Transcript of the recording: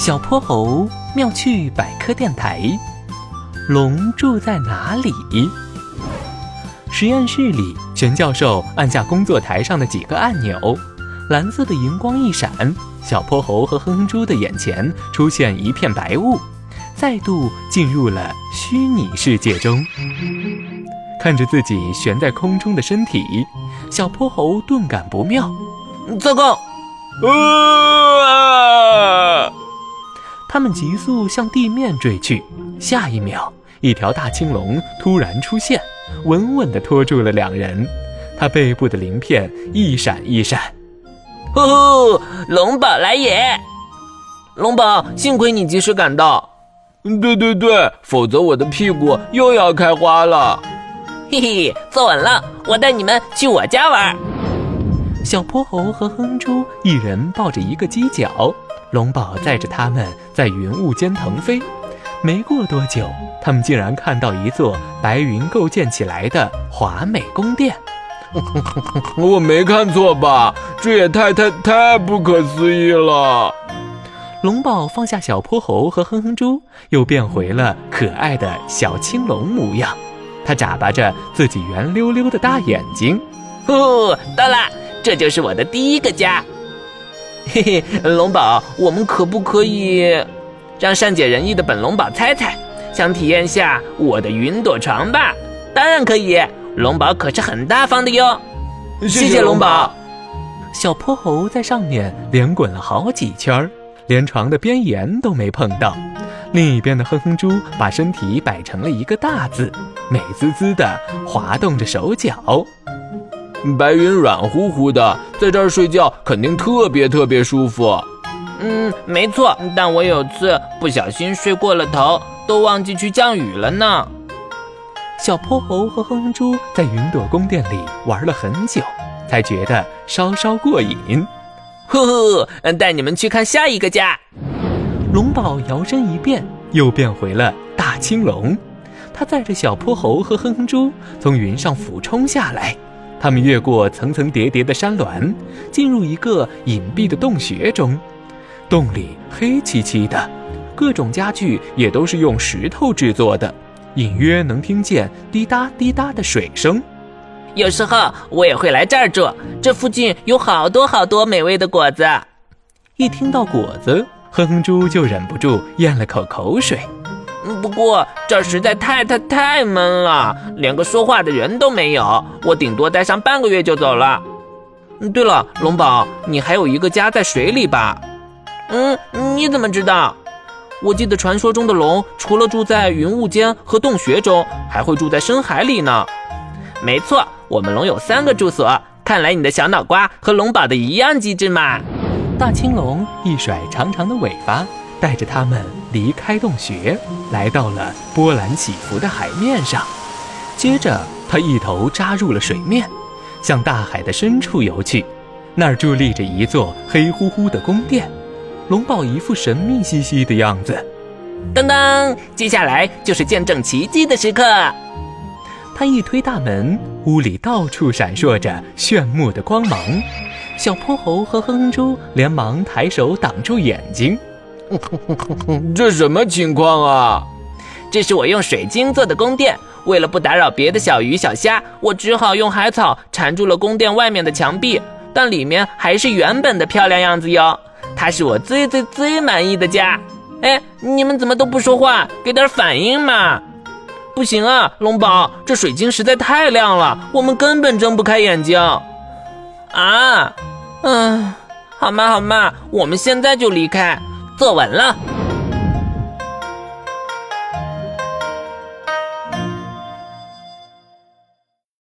小泼猴妙趣百科电台：龙住在哪里？实验室里，玄教授按下工作台上的几个按钮，蓝色的荧光一闪，小泼猴和哼哼猪的眼前出现一片白雾，再度进入了虚拟世界中。看着自己悬在空中的身体，小泼猴顿感不妙。糟糕！啊！他们急速向地面坠去，下一秒，一条大青龙突然出现，稳稳地拖住了两人。它背部的鳞片一闪一闪。呼呼，龙宝来也！龙宝，幸亏你及时赶到。对对对，否则我的屁股又要开花了。嘿嘿，坐稳了，我带你们去我家玩。小泼猴和哼猪一人抱着一个犄角，龙宝载着他们在云雾间腾飞。没过多久，他们竟然看到一座白云构建起来的华美宫殿。我没看错吧？这也太太太不可思议了！龙宝放下小泼猴和哼哼猪，又变回了可爱的小青龙模样。他眨巴着自己圆溜溜的大眼睛。呼，到啦！这就是我的第一个家，嘿嘿，龙宝，我们可不可以让善解人意的本龙宝猜猜，想体验下我的云朵床吧？当然可以，龙宝可是很大方的哟。谢谢龙宝。小泼猴在上面连滚了好几圈，连床的边沿都没碰到。另一边的哼哼猪把身体摆成了一个大字，美滋滋的滑动着手脚。白云软乎乎的，在这儿睡觉肯定特别特别舒服。嗯，没错，但我有次不小心睡过了头，都忘记去降雨了呢。小泼猴和哼哼猪在云朵宫殿里玩了很久，才觉得稍稍过瘾。呼呼，带你们去看下一个家。龙宝摇身一变，又变回了大青龙，他载着小泼猴和哼哼猪从云上俯冲下来。他们越过层层叠叠的山峦，进入一个隐蔽的洞穴中。洞里黑漆漆的，各种家具也都是用石头制作的，隐约能听见滴答滴答的水声。有时候我也会来这儿住，这附近有好多好多美味的果子。一听到果子，哼哼猪就忍不住咽了口口水。不过这儿实在太太太闷了，连个说话的人都没有。我顶多待上半个月就走了。对了，龙宝，你还有一个家在水里吧？嗯，你怎么知道？我记得传说中的龙，除了住在云雾间和洞穴中，还会住在深海里呢。没错，我们龙有三个住所。看来你的小脑瓜和龙宝的一样机智嘛。大青龙一甩长长的尾巴。带着他们离开洞穴，来到了波澜起伏的海面上。接着，他一头扎入了水面，向大海的深处游去。那儿伫立着一座黑乎乎的宫殿。龙宝一副神秘兮兮的样子。噔噔，接下来就是见证奇迹的时刻。他一推大门，屋里到处闪烁着炫目的光芒。小泼猴和哼哼猪连忙抬手挡住眼睛。这什么情况啊？这是我用水晶做的宫殿。为了不打扰别的小鱼小虾，我只好用海草缠住了宫殿外面的墙壁，但里面还是原本的漂亮样子哟。它是我最最最满意的家。哎，你们怎么都不说话？给点反应嘛！不行啊，龙宝，这水晶实在太亮了，我们根本睁不开眼睛。啊，嗯，好嘛好嘛，我们现在就离开。坐稳了。